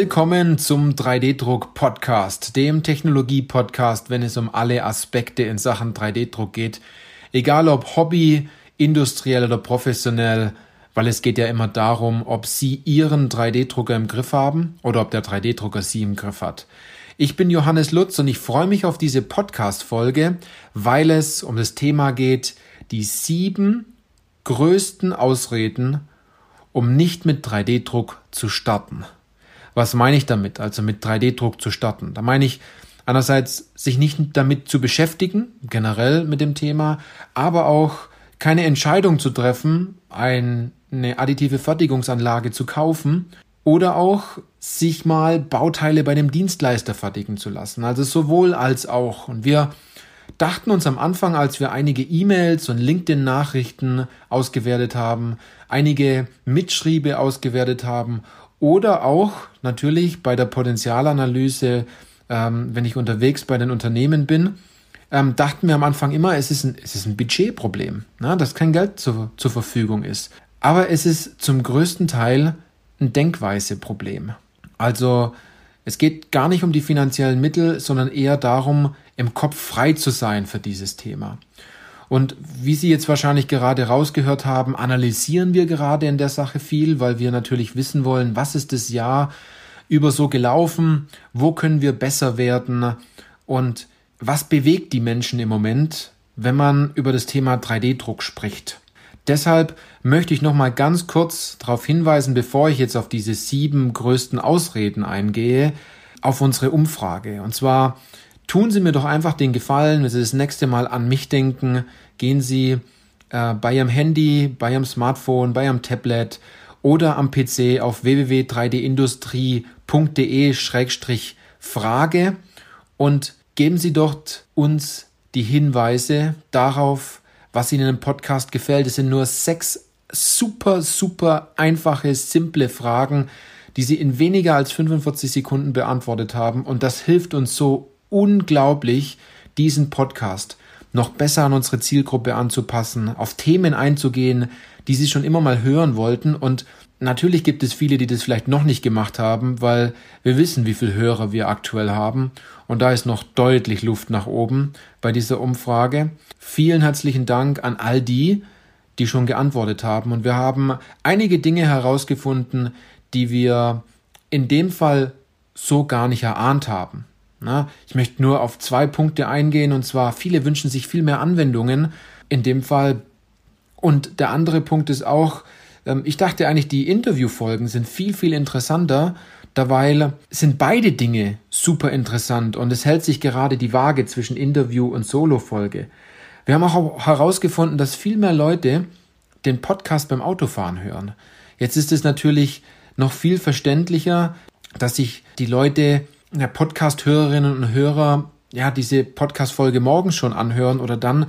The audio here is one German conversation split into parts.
Willkommen zum 3D-Druck-Podcast, dem Technologie-Podcast, wenn es um alle Aspekte in Sachen 3D-Druck geht. Egal ob Hobby, industriell oder professionell, weil es geht ja immer darum, ob Sie Ihren 3D-Drucker im Griff haben oder ob der 3D-Drucker Sie im Griff hat. Ich bin Johannes Lutz und ich freue mich auf diese Podcast-Folge, weil es um das Thema geht, die sieben größten Ausreden, um nicht mit 3D-Druck zu starten. Was meine ich damit, also mit 3D-Druck zu starten? Da meine ich einerseits, sich nicht damit zu beschäftigen, generell mit dem Thema, aber auch keine Entscheidung zu treffen, eine additive Fertigungsanlage zu kaufen oder auch sich mal Bauteile bei dem Dienstleister fertigen zu lassen. Also sowohl als auch. Und wir dachten uns am Anfang, als wir einige E-Mails und LinkedIn-Nachrichten ausgewertet haben, einige Mitschriebe ausgewertet haben oder auch natürlich bei der Potenzialanalyse, ähm, wenn ich unterwegs bei den Unternehmen bin, ähm, dachten wir am Anfang immer, es ist ein, es ist ein Budgetproblem, na, dass kein Geld zu, zur Verfügung ist. Aber es ist zum größten Teil ein Denkweiseproblem. Also es geht gar nicht um die finanziellen Mittel, sondern eher darum, im Kopf frei zu sein für dieses Thema. Und wie Sie jetzt wahrscheinlich gerade rausgehört haben, analysieren wir gerade in der Sache viel, weil wir natürlich wissen wollen, was ist das Jahr über so gelaufen, wo können wir besser werden und was bewegt die Menschen im Moment, wenn man über das Thema 3D-Druck spricht. Deshalb möchte ich noch mal ganz kurz darauf hinweisen, bevor ich jetzt auf diese sieben größten Ausreden eingehe, auf unsere Umfrage. Und zwar tun Sie mir doch einfach den Gefallen, wenn Sie das nächste Mal an mich denken, gehen Sie äh, bei Ihrem Handy, bei Ihrem Smartphone, bei Ihrem Tablet oder am PC auf www.3dindustrie.de-frage und geben Sie dort uns die Hinweise darauf, was Ihnen im Podcast gefällt. Es sind nur sechs super, super einfache, simple Fragen, die Sie in weniger als 45 Sekunden beantwortet haben. Und das hilft uns so unglaublich, diesen Podcast noch besser an unsere Zielgruppe anzupassen, auf Themen einzugehen, die Sie schon immer mal hören wollten. Und natürlich gibt es viele, die das vielleicht noch nicht gemacht haben, weil wir wissen, wie viele Hörer wir aktuell haben. Und da ist noch deutlich Luft nach oben bei dieser Umfrage. Vielen herzlichen Dank an all die, die schon geantwortet haben. Und wir haben einige Dinge herausgefunden, die wir in dem Fall so gar nicht erahnt haben. Na, ich möchte nur auf zwei Punkte eingehen und zwar viele wünschen sich viel mehr Anwendungen in dem Fall. Und der andere Punkt ist auch, ähm, ich dachte eigentlich, die Interviewfolgen sind viel, viel interessanter. Derweil sind beide Dinge super interessant und es hält sich gerade die Waage zwischen Interview und Solo-Folge. Wir haben auch herausgefunden, dass viel mehr Leute den Podcast beim Autofahren hören. Jetzt ist es natürlich noch viel verständlicher, dass sich die Leute ja, Podcast-Hörerinnen und Hörer ja diese Podcast-Folge morgens schon anhören oder dann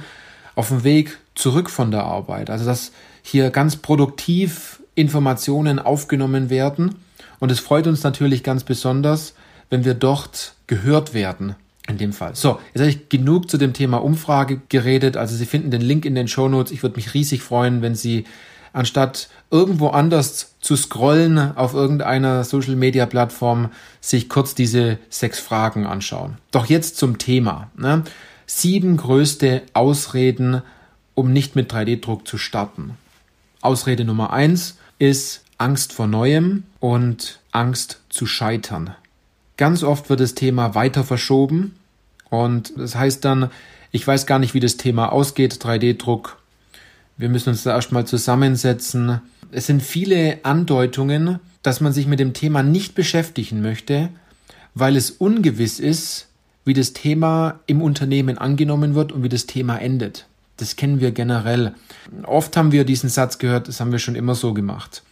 auf dem Weg zurück von der Arbeit. Also dass hier ganz produktiv Informationen aufgenommen werden. Und es freut uns natürlich ganz besonders, wenn wir dort gehört werden. In dem Fall. So, jetzt habe ich genug zu dem Thema Umfrage geredet. Also Sie finden den Link in den Show Notes. Ich würde mich riesig freuen, wenn Sie anstatt irgendwo anders zu scrollen auf irgendeiner Social Media Plattform, sich kurz diese sechs Fragen anschauen. Doch jetzt zum Thema. Ne? Sieben größte Ausreden, um nicht mit 3D-Druck zu starten. Ausrede Nummer eins ist Angst vor Neuem und Angst zu scheitern. Ganz oft wird das Thema weiter verschoben und das heißt dann, ich weiß gar nicht, wie das Thema ausgeht, 3D-Druck, wir müssen uns da erstmal zusammensetzen. Es sind viele Andeutungen, dass man sich mit dem Thema nicht beschäftigen möchte, weil es ungewiss ist, wie das Thema im Unternehmen angenommen wird und wie das Thema endet. Das kennen wir generell. Oft haben wir diesen Satz gehört, das haben wir schon immer so gemacht.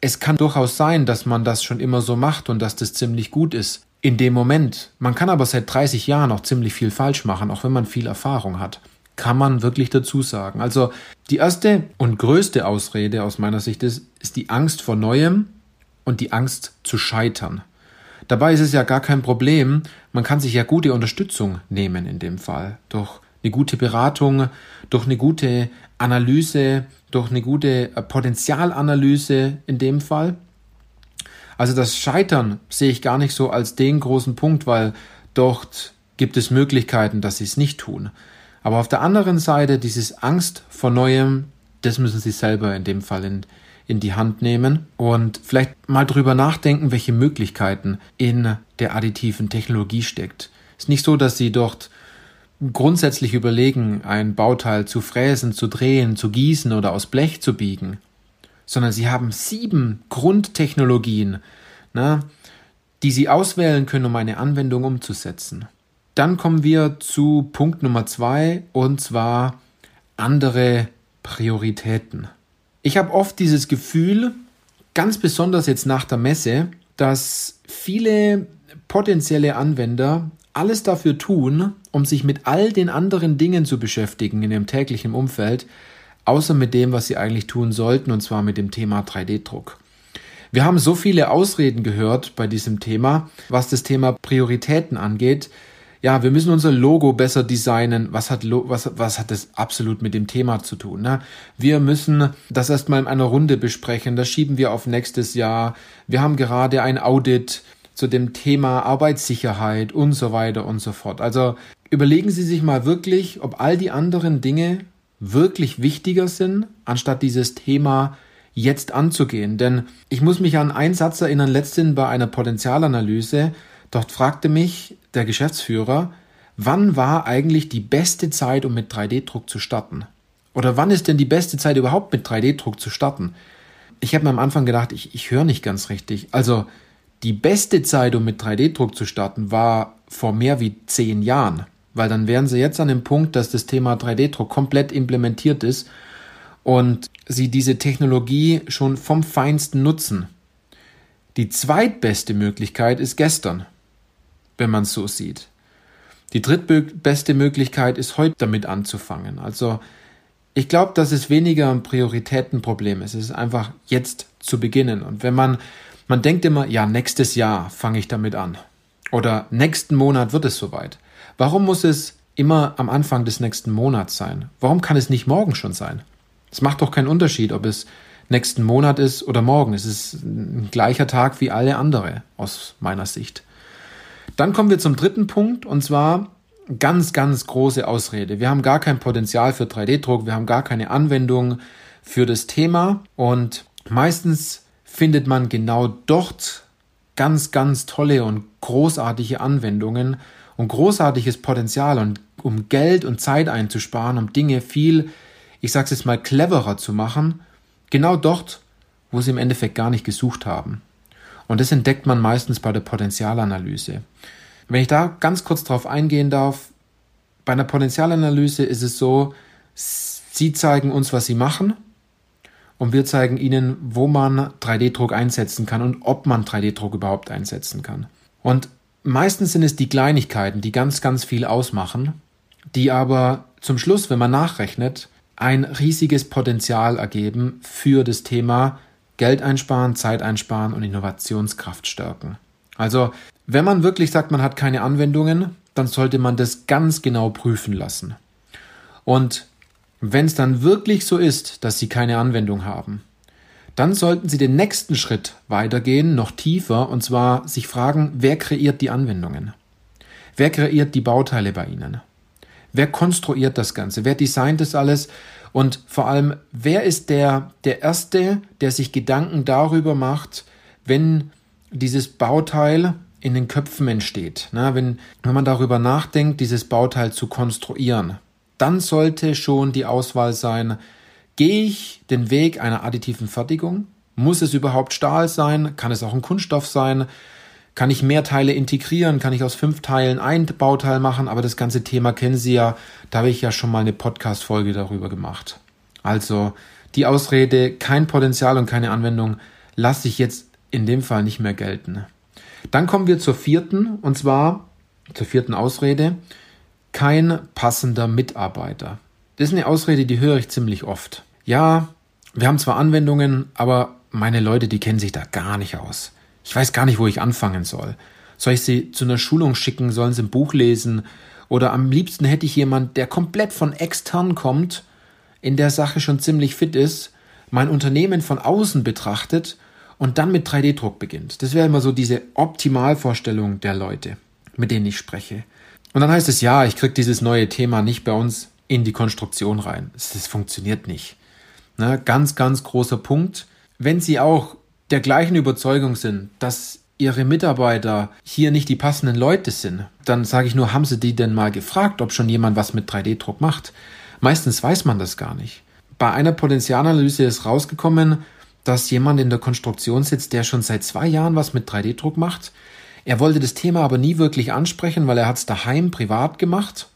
Es kann durchaus sein, dass man das schon immer so macht und dass das ziemlich gut ist. In dem Moment. Man kann aber seit 30 Jahren auch ziemlich viel falsch machen, auch wenn man viel Erfahrung hat kann man wirklich dazu sagen. Also die erste und größte Ausrede aus meiner Sicht ist, ist die Angst vor Neuem und die Angst zu scheitern. Dabei ist es ja gar kein Problem. Man kann sich ja gute Unterstützung nehmen in dem Fall. Durch eine gute Beratung, durch eine gute Analyse, durch eine gute äh, Potenzialanalyse in dem Fall. Also das Scheitern sehe ich gar nicht so als den großen Punkt, weil dort gibt es Möglichkeiten, dass sie es nicht tun. Aber auf der anderen Seite dieses Angst vor Neuem, das müssen sie selber in dem Fall in, in die Hand nehmen und vielleicht mal drüber nachdenken, welche Möglichkeiten in der additiven Technologie steckt. Es ist nicht so, dass sie dort grundsätzlich überlegen, ein Bauteil zu fräsen, zu drehen, zu gießen oder aus Blech zu biegen, sondern sie haben sieben Grundtechnologien, na, die sie auswählen können, um eine Anwendung umzusetzen. Dann kommen wir zu Punkt Nummer zwei und zwar andere Prioritäten. Ich habe oft dieses Gefühl, ganz besonders jetzt nach der Messe, dass viele potenzielle Anwender alles dafür tun, um sich mit all den anderen Dingen zu beschäftigen in ihrem täglichen Umfeld, außer mit dem, was sie eigentlich tun sollten, und zwar mit dem Thema 3D-Druck. Wir haben so viele Ausreden gehört bei diesem Thema, was das Thema Prioritäten angeht. Ja, wir müssen unser Logo besser designen. Was hat, was, was hat das absolut mit dem Thema zu tun? Ne? Wir müssen das erstmal in einer Runde besprechen. Das schieben wir auf nächstes Jahr. Wir haben gerade ein Audit zu dem Thema Arbeitssicherheit und so weiter und so fort. Also überlegen Sie sich mal wirklich, ob all die anderen Dinge wirklich wichtiger sind, anstatt dieses Thema jetzt anzugehen. Denn ich muss mich an einen Satz erinnern, letztens bei einer Potenzialanalyse. Dort fragte mich der Geschäftsführer, wann war eigentlich die beste Zeit, um mit 3D-Druck zu starten? Oder wann ist denn die beste Zeit überhaupt mit 3D-Druck zu starten? Ich habe mir am Anfang gedacht, ich, ich höre nicht ganz richtig. Also die beste Zeit, um mit 3D-Druck zu starten, war vor mehr wie zehn Jahren, weil dann wären sie jetzt an dem Punkt, dass das Thema 3D-Druck komplett implementiert ist und sie diese Technologie schon vom Feinsten nutzen. Die zweitbeste Möglichkeit ist gestern, wenn man es so sieht. Die drittbeste Möglichkeit ist heute damit anzufangen. Also ich glaube, dass es weniger ein Prioritätenproblem ist. Es ist einfach jetzt zu beginnen. Und wenn man man denkt immer, ja, nächstes Jahr fange ich damit an. Oder nächsten Monat wird es soweit. Warum muss es immer am Anfang des nächsten Monats sein? Warum kann es nicht morgen schon sein? Es macht doch keinen Unterschied, ob es nächsten Monat ist oder morgen. Es ist ein gleicher Tag wie alle andere aus meiner Sicht. Dann kommen wir zum dritten Punkt und zwar ganz, ganz große Ausrede. Wir haben gar kein Potenzial für 3D-Druck, wir haben gar keine Anwendung für das Thema und meistens findet man genau dort ganz, ganz tolle und großartige Anwendungen und großartiges Potenzial und um Geld und Zeit einzusparen, um Dinge viel, ich sag's jetzt mal, cleverer zu machen, genau dort, wo sie im Endeffekt gar nicht gesucht haben. Und das entdeckt man meistens bei der Potenzialanalyse. Wenn ich da ganz kurz drauf eingehen darf, bei einer Potenzialanalyse ist es so, sie zeigen uns, was sie machen und wir zeigen Ihnen, wo man 3D-Druck einsetzen kann und ob man 3D-Druck überhaupt einsetzen kann. Und meistens sind es die Kleinigkeiten, die ganz, ganz viel ausmachen, die aber zum Schluss, wenn man nachrechnet, ein riesiges Potenzial ergeben für das Thema Geld einsparen, Zeit einsparen und Innovationskraft stärken. Also, wenn man wirklich sagt, man hat keine Anwendungen, dann sollte man das ganz genau prüfen lassen. Und wenn es dann wirklich so ist, dass Sie keine Anwendung haben, dann sollten Sie den nächsten Schritt weitergehen, noch tiefer, und zwar sich fragen, wer kreiert die Anwendungen? Wer kreiert die Bauteile bei Ihnen? Wer konstruiert das Ganze? Wer designt das alles? Und vor allem, wer ist der, der Erste, der sich Gedanken darüber macht, wenn dieses Bauteil in den Köpfen entsteht? Na, wenn, wenn man darüber nachdenkt, dieses Bauteil zu konstruieren dann sollte schon die Auswahl sein, gehe ich den Weg einer additiven Fertigung? Muss es überhaupt Stahl sein? Kann es auch ein Kunststoff sein? Kann ich mehr Teile integrieren? Kann ich aus fünf Teilen ein Bauteil machen? Aber das ganze Thema kennen Sie ja. Da habe ich ja schon mal eine Podcast-Folge darüber gemacht. Also die Ausrede, kein Potenzial und keine Anwendung, lasse ich jetzt in dem Fall nicht mehr gelten. Dann kommen wir zur vierten, und zwar zur vierten Ausrede kein passender Mitarbeiter. Das ist eine Ausrede, die höre ich ziemlich oft. Ja, wir haben zwar Anwendungen, aber meine Leute, die kennen sich da gar nicht aus. Ich weiß gar nicht, wo ich anfangen soll. Soll ich sie zu einer Schulung schicken? Sollen sie ein Buch lesen? Oder am liebsten hätte ich jemand, der komplett von extern kommt, in der Sache schon ziemlich fit ist, mein Unternehmen von außen betrachtet und dann mit 3D-Druck beginnt. Das wäre immer so diese Optimalvorstellung der Leute, mit denen ich spreche. Und dann heißt es, ja, ich kriege dieses neue Thema nicht bei uns in die Konstruktion rein. Das funktioniert nicht. Ne? Ganz, ganz großer Punkt. Wenn Sie auch der gleichen Überzeugung sind, dass Ihre Mitarbeiter hier nicht die passenden Leute sind, dann sage ich nur, haben Sie die denn mal gefragt, ob schon jemand was mit 3D-Druck macht? Meistens weiß man das gar nicht. Bei einer Potenzialanalyse ist rausgekommen, dass jemand in der Konstruktion sitzt, der schon seit zwei Jahren was mit 3D-Druck macht. Er wollte das Thema aber nie wirklich ansprechen, weil er hat es daheim privat gemacht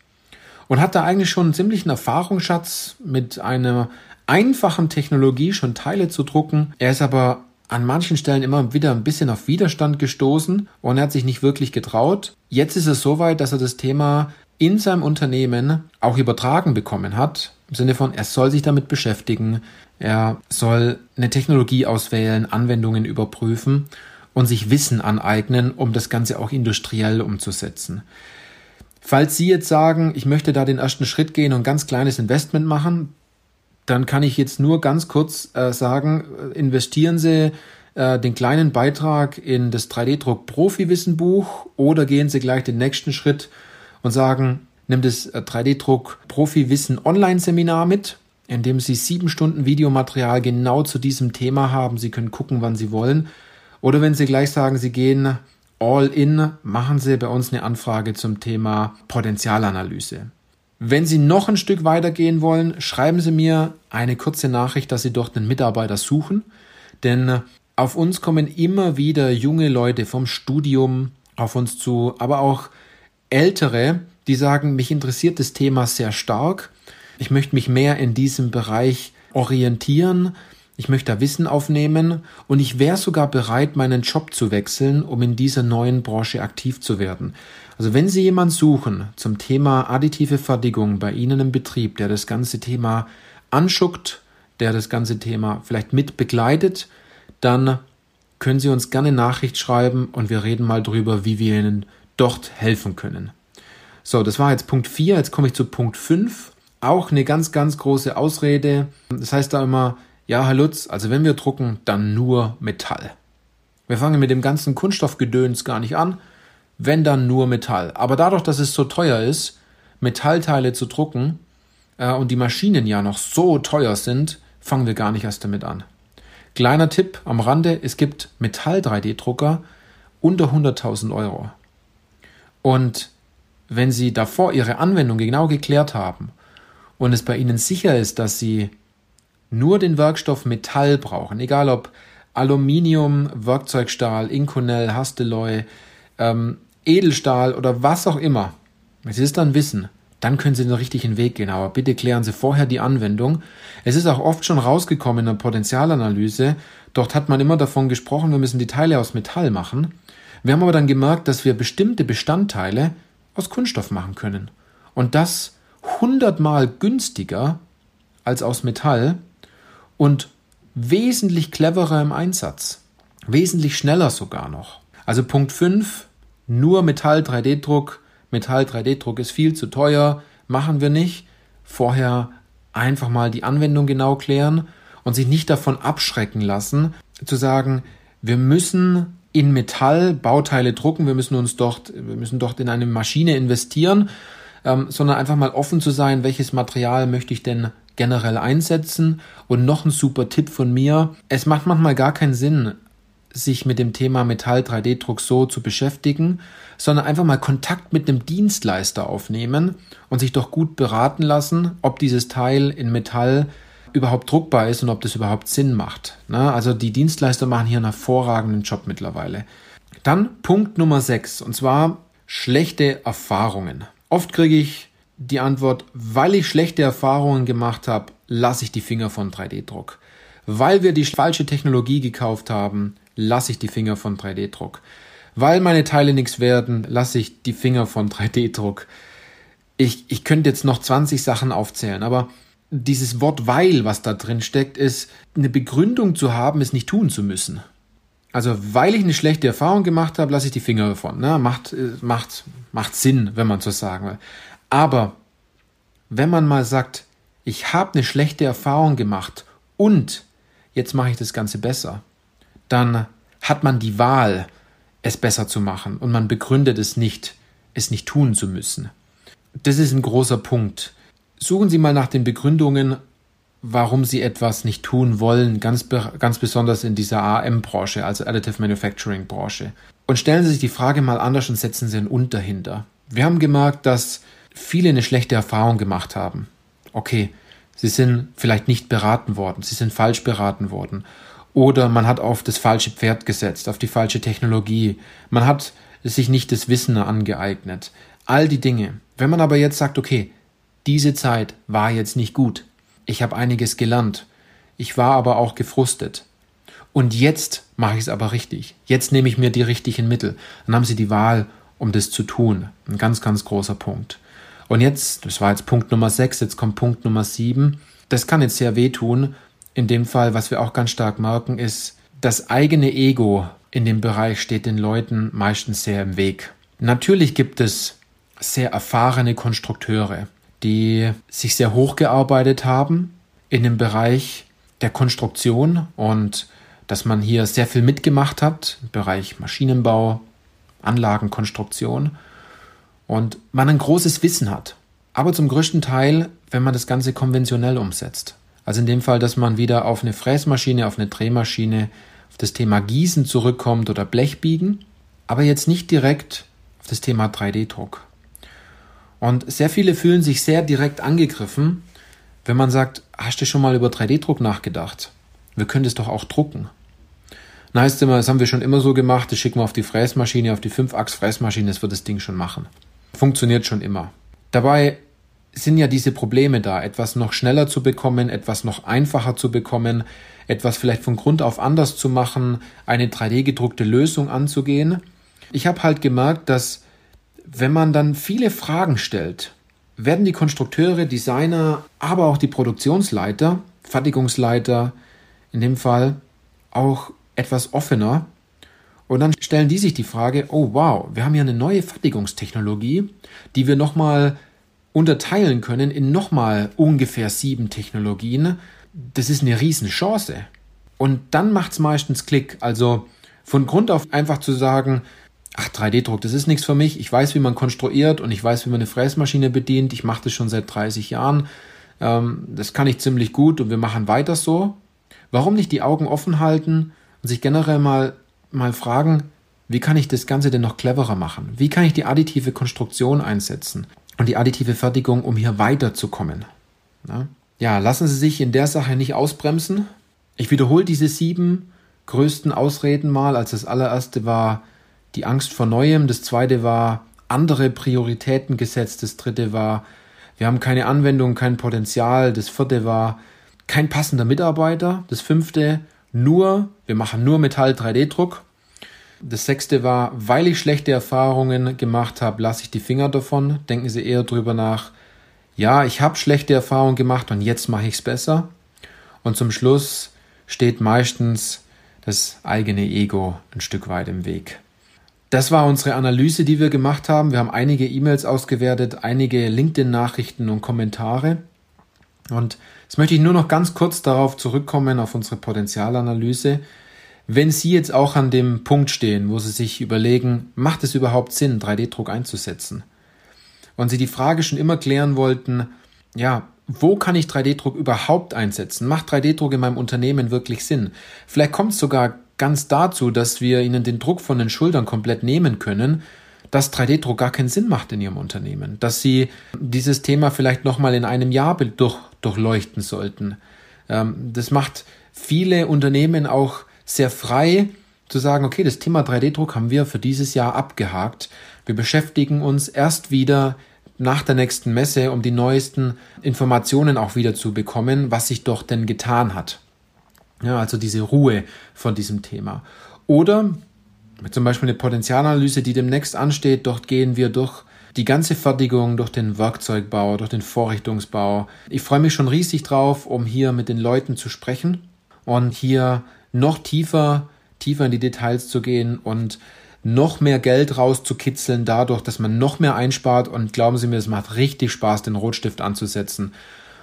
und hat da eigentlich schon einen ziemlichen Erfahrungsschatz mit einer einfachen Technologie schon Teile zu drucken. Er ist aber an manchen Stellen immer wieder ein bisschen auf Widerstand gestoßen und er hat sich nicht wirklich getraut. Jetzt ist es soweit, dass er das Thema in seinem Unternehmen auch übertragen bekommen hat. Im Sinne von, er soll sich damit beschäftigen, er soll eine Technologie auswählen, Anwendungen überprüfen und sich Wissen aneignen, um das Ganze auch industriell umzusetzen. Falls Sie jetzt sagen, ich möchte da den ersten Schritt gehen und ganz kleines Investment machen, dann kann ich jetzt nur ganz kurz äh, sagen, äh, investieren Sie äh, den kleinen Beitrag in das 3D-Druck Profi-Wissenbuch oder gehen Sie gleich den nächsten Schritt und sagen, nimm das 3D-Druck äh, Profi-Wissen Online-Seminar mit, in dem Sie sieben Stunden Videomaterial genau zu diesem Thema haben. Sie können gucken, wann Sie wollen. Oder wenn Sie gleich sagen, Sie gehen all in, machen Sie bei uns eine Anfrage zum Thema Potenzialanalyse. Wenn Sie noch ein Stück weitergehen wollen, schreiben Sie mir eine kurze Nachricht, dass Sie dort einen Mitarbeiter suchen. Denn auf uns kommen immer wieder junge Leute vom Studium auf uns zu, aber auch ältere, die sagen, mich interessiert das Thema sehr stark. Ich möchte mich mehr in diesem Bereich orientieren. Ich möchte da Wissen aufnehmen und ich wäre sogar bereit, meinen Job zu wechseln, um in dieser neuen Branche aktiv zu werden. Also wenn Sie jemanden suchen zum Thema additive Fertigung bei Ihnen im Betrieb, der das ganze Thema anschuckt, der das ganze Thema vielleicht mit begleitet, dann können Sie uns gerne Nachricht schreiben und wir reden mal drüber, wie wir Ihnen dort helfen können. So, das war jetzt Punkt 4, jetzt komme ich zu Punkt 5. Auch eine ganz, ganz große Ausrede. Das heißt da immer, ja, Herr Lutz, also wenn wir drucken, dann nur Metall. Wir fangen mit dem ganzen Kunststoffgedöns gar nicht an, wenn dann nur Metall. Aber dadurch, dass es so teuer ist, Metallteile zu drucken äh, und die Maschinen ja noch so teuer sind, fangen wir gar nicht erst damit an. Kleiner Tipp am Rande, es gibt Metall-3D-Drucker unter 100.000 Euro. Und wenn Sie davor Ihre Anwendung genau geklärt haben und es bei Ihnen sicher ist, dass Sie nur den Werkstoff Metall brauchen, egal ob Aluminium, Werkzeugstahl, Inconel, Hastelloy, ähm, Edelstahl oder was auch immer, wenn Sie es dann wissen, dann können Sie den richtigen Weg gehen. Aber bitte klären Sie vorher die Anwendung. Es ist auch oft schon rausgekommen in der Potenzialanalyse. Dort hat man immer davon gesprochen, wir müssen die Teile aus Metall machen. Wir haben aber dann gemerkt, dass wir bestimmte Bestandteile aus Kunststoff machen können. Und das hundertmal günstiger als aus Metall und wesentlich cleverer im Einsatz. Wesentlich schneller sogar noch. Also Punkt 5, nur Metall 3D-Druck. Metall 3D-Druck ist viel zu teuer, machen wir nicht. Vorher einfach mal die Anwendung genau klären und sich nicht davon abschrecken lassen, zu sagen, wir müssen in Metall Bauteile drucken, wir müssen uns dort, wir müssen dort in eine Maschine investieren, ähm, sondern einfach mal offen zu sein, welches Material möchte ich denn generell einsetzen. Und noch ein super Tipp von mir, es macht manchmal gar keinen Sinn, sich mit dem Thema Metall 3D-Druck so zu beschäftigen, sondern einfach mal Kontakt mit einem Dienstleister aufnehmen und sich doch gut beraten lassen, ob dieses Teil in Metall überhaupt druckbar ist und ob das überhaupt Sinn macht. Na, also die Dienstleister machen hier einen hervorragenden Job mittlerweile. Dann Punkt Nummer 6 und zwar schlechte Erfahrungen. Oft kriege ich die Antwort, weil ich schlechte Erfahrungen gemacht habe, lasse ich die Finger von 3D-Druck. Weil wir die falsche Technologie gekauft haben, lasse ich die Finger von 3D-Druck. Weil meine Teile nichts werden, lasse ich die Finger von 3D-Druck. Ich, ich könnte jetzt noch 20 Sachen aufzählen, aber dieses Wort weil, was da drin steckt, ist eine Begründung zu haben, es nicht tun zu müssen. Also, weil ich eine schlechte Erfahrung gemacht habe, lasse ich die Finger davon. Ne? Macht, äh, macht, macht Sinn, wenn man so sagen will. Aber wenn man mal sagt, ich habe eine schlechte Erfahrung gemacht und jetzt mache ich das Ganze besser, dann hat man die Wahl, es besser zu machen und man begründet es nicht, es nicht tun zu müssen. Das ist ein großer Punkt. Suchen Sie mal nach den Begründungen, warum Sie etwas nicht tun wollen, ganz, ganz besonders in dieser AM-Branche, also Additive Manufacturing-Branche. Und stellen Sie sich die Frage mal anders und setzen Sie ein Und dahinter. Wir haben gemerkt, dass viele eine schlechte Erfahrung gemacht haben. Okay, sie sind vielleicht nicht beraten worden, sie sind falsch beraten worden. Oder man hat auf das falsche Pferd gesetzt, auf die falsche Technologie. Man hat sich nicht das Wissen angeeignet. All die Dinge. Wenn man aber jetzt sagt, okay, diese Zeit war jetzt nicht gut. Ich habe einiges gelernt. Ich war aber auch gefrustet. Und jetzt mache ich es aber richtig. Jetzt nehme ich mir die richtigen Mittel. Dann haben Sie die Wahl, um das zu tun. Ein ganz, ganz großer Punkt. Und jetzt, das war jetzt Punkt Nummer 6, jetzt kommt Punkt Nummer 7. Das kann jetzt sehr wehtun. In dem Fall, was wir auch ganz stark merken, ist, das eigene Ego in dem Bereich steht den Leuten meistens sehr im Weg. Natürlich gibt es sehr erfahrene Konstrukteure, die sich sehr hochgearbeitet haben in dem Bereich der Konstruktion und dass man hier sehr viel mitgemacht hat im Bereich Maschinenbau, Anlagenkonstruktion und man ein großes Wissen hat. Aber zum größten Teil, wenn man das Ganze konventionell umsetzt. Also in dem Fall, dass man wieder auf eine Fräsmaschine, auf eine Drehmaschine, auf das Thema Gießen zurückkommt oder Blechbiegen, aber jetzt nicht direkt auf das Thema 3D-Druck. Und sehr viele fühlen sich sehr direkt angegriffen, wenn man sagt, hast du schon mal über 3D-Druck nachgedacht? Wir können das doch auch drucken. Dann heißt immer, das haben wir schon immer so gemacht, das schicken wir auf die Fräsmaschine, auf die 5-Achs-Fräsmaschine, das wird das Ding schon machen. Funktioniert schon immer. Dabei sind ja diese Probleme da, etwas noch schneller zu bekommen, etwas noch einfacher zu bekommen, etwas vielleicht von Grund auf anders zu machen, eine 3D-gedruckte Lösung anzugehen. Ich habe halt gemerkt, dass wenn man dann viele Fragen stellt, werden die Konstrukteure, Designer, aber auch die Produktionsleiter, Fertigungsleiter in dem Fall auch etwas offener. Und dann stellen die sich die Frage, oh wow, wir haben hier eine neue Fertigungstechnologie, die wir nochmal unterteilen können in nochmal ungefähr sieben Technologien. Das ist eine Riesenchance. Und dann macht es meistens Klick. Also von Grund auf einfach zu sagen, ach, 3D-Druck, das ist nichts für mich. Ich weiß, wie man konstruiert und ich weiß, wie man eine Fräsmaschine bedient. Ich mache das schon seit 30 Jahren. Ähm, das kann ich ziemlich gut und wir machen weiter so. Warum nicht die Augen offen halten und sich generell mal, mal fragen, wie kann ich das Ganze denn noch cleverer machen? Wie kann ich die additive Konstruktion einsetzen und die additive Fertigung, um hier weiterzukommen? Ja, ja lassen Sie sich in der Sache nicht ausbremsen. Ich wiederhole diese sieben größten Ausreden mal. Als das allererste war die Angst vor Neuem, das zweite war andere Prioritäten gesetzt, das dritte war wir haben keine Anwendung, kein Potenzial, das vierte war kein passender Mitarbeiter, das fünfte nur, wir machen nur Metall 3D-Druck. Das sechste war, weil ich schlechte Erfahrungen gemacht habe, lasse ich die Finger davon. Denken Sie eher drüber nach, ja, ich habe schlechte Erfahrungen gemacht und jetzt mache ich es besser. Und zum Schluss steht meistens das eigene Ego ein Stück weit im Weg. Das war unsere Analyse, die wir gemacht haben. Wir haben einige E-Mails ausgewertet, einige LinkedIn-Nachrichten und Kommentare. Und Jetzt möchte ich nur noch ganz kurz darauf zurückkommen, auf unsere Potenzialanalyse. Wenn Sie jetzt auch an dem Punkt stehen, wo Sie sich überlegen, macht es überhaupt Sinn, 3D-Druck einzusetzen? Und Sie die Frage schon immer klären wollten, ja, wo kann ich 3D-Druck überhaupt einsetzen? Macht 3D-Druck in meinem Unternehmen wirklich Sinn? Vielleicht kommt es sogar ganz dazu, dass wir Ihnen den Druck von den Schultern komplett nehmen können dass 3D-Druck gar keinen Sinn macht in ihrem Unternehmen, dass sie dieses Thema vielleicht nochmal in einem Jahr durch, durchleuchten sollten. Ähm, das macht viele Unternehmen auch sehr frei zu sagen, okay, das Thema 3D-Druck haben wir für dieses Jahr abgehakt. Wir beschäftigen uns erst wieder nach der nächsten Messe, um die neuesten Informationen auch wieder zu bekommen, was sich doch denn getan hat. Ja, also diese Ruhe von diesem Thema. Oder zum Beispiel eine Potenzialanalyse, die demnächst ansteht. Dort gehen wir durch die ganze Fertigung, durch den Werkzeugbau, durch den Vorrichtungsbau. Ich freue mich schon riesig drauf, um hier mit den Leuten zu sprechen und hier noch tiefer, tiefer in die Details zu gehen und noch mehr Geld rauszukitzeln dadurch, dass man noch mehr einspart und glauben Sie mir, es macht richtig Spaß, den Rotstift anzusetzen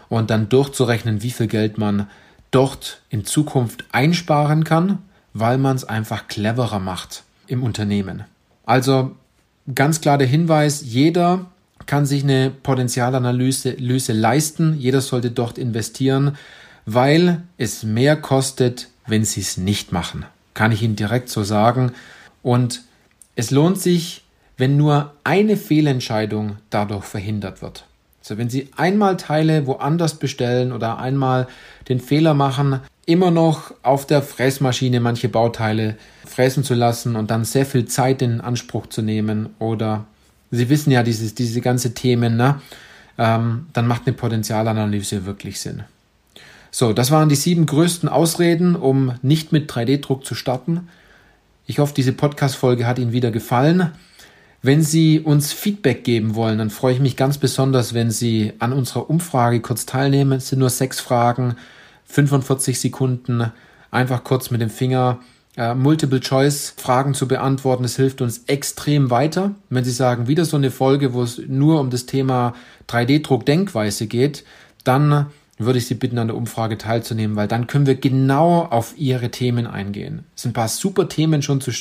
und dann durchzurechnen, wie viel Geld man dort in Zukunft einsparen kann, weil man es einfach cleverer macht im Unternehmen. Also ganz klar der Hinweis, jeder kann sich eine Potenzialanalyse Lyse leisten, jeder sollte dort investieren, weil es mehr kostet, wenn sie es nicht machen. Kann ich Ihnen direkt so sagen. Und es lohnt sich, wenn nur eine Fehlentscheidung dadurch verhindert wird. Also wenn Sie einmal Teile woanders bestellen oder einmal den Fehler machen, immer noch auf der Fräsmaschine manche Bauteile fräsen zu lassen und dann sehr viel Zeit in Anspruch zu nehmen oder Sie wissen ja dieses, diese ganze Themen, ne? Ähm, dann macht eine Potenzialanalyse wirklich Sinn. So, das waren die sieben größten Ausreden, um nicht mit 3D-Druck zu starten. Ich hoffe, diese Podcast-Folge hat Ihnen wieder gefallen. Wenn Sie uns Feedback geben wollen, dann freue ich mich ganz besonders, wenn Sie an unserer Umfrage kurz teilnehmen. Es sind nur sechs Fragen, 45 Sekunden, einfach kurz mit dem Finger äh, Multiple-Choice-Fragen zu beantworten. Das hilft uns extrem weiter. Wenn Sie sagen, wieder so eine Folge, wo es nur um das Thema 3D-Druck-Denkweise geht, dann würde ich Sie bitten, an der Umfrage teilzunehmen, weil dann können wir genau auf Ihre Themen eingehen. Es sind ein paar super Themen schon zu,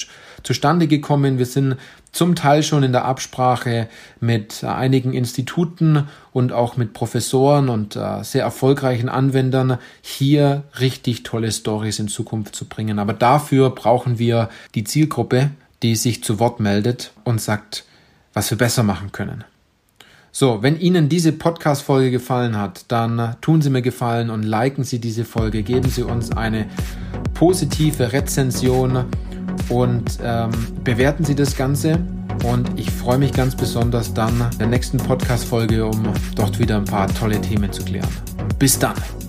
zustande gekommen. Wir sind zum Teil schon in der Absprache mit einigen Instituten und auch mit Professoren und äh, sehr erfolgreichen Anwendern, hier richtig tolle Stories in Zukunft zu bringen. Aber dafür brauchen wir die Zielgruppe, die sich zu Wort meldet und sagt, was wir besser machen können. So, wenn Ihnen diese Podcast-Folge gefallen hat, dann tun Sie mir gefallen und liken Sie diese Folge, geben Sie uns eine positive Rezension und ähm, bewerten Sie das Ganze. Und ich freue mich ganz besonders dann in der nächsten Podcast-Folge, um dort wieder ein paar tolle Themen zu klären. Bis dann!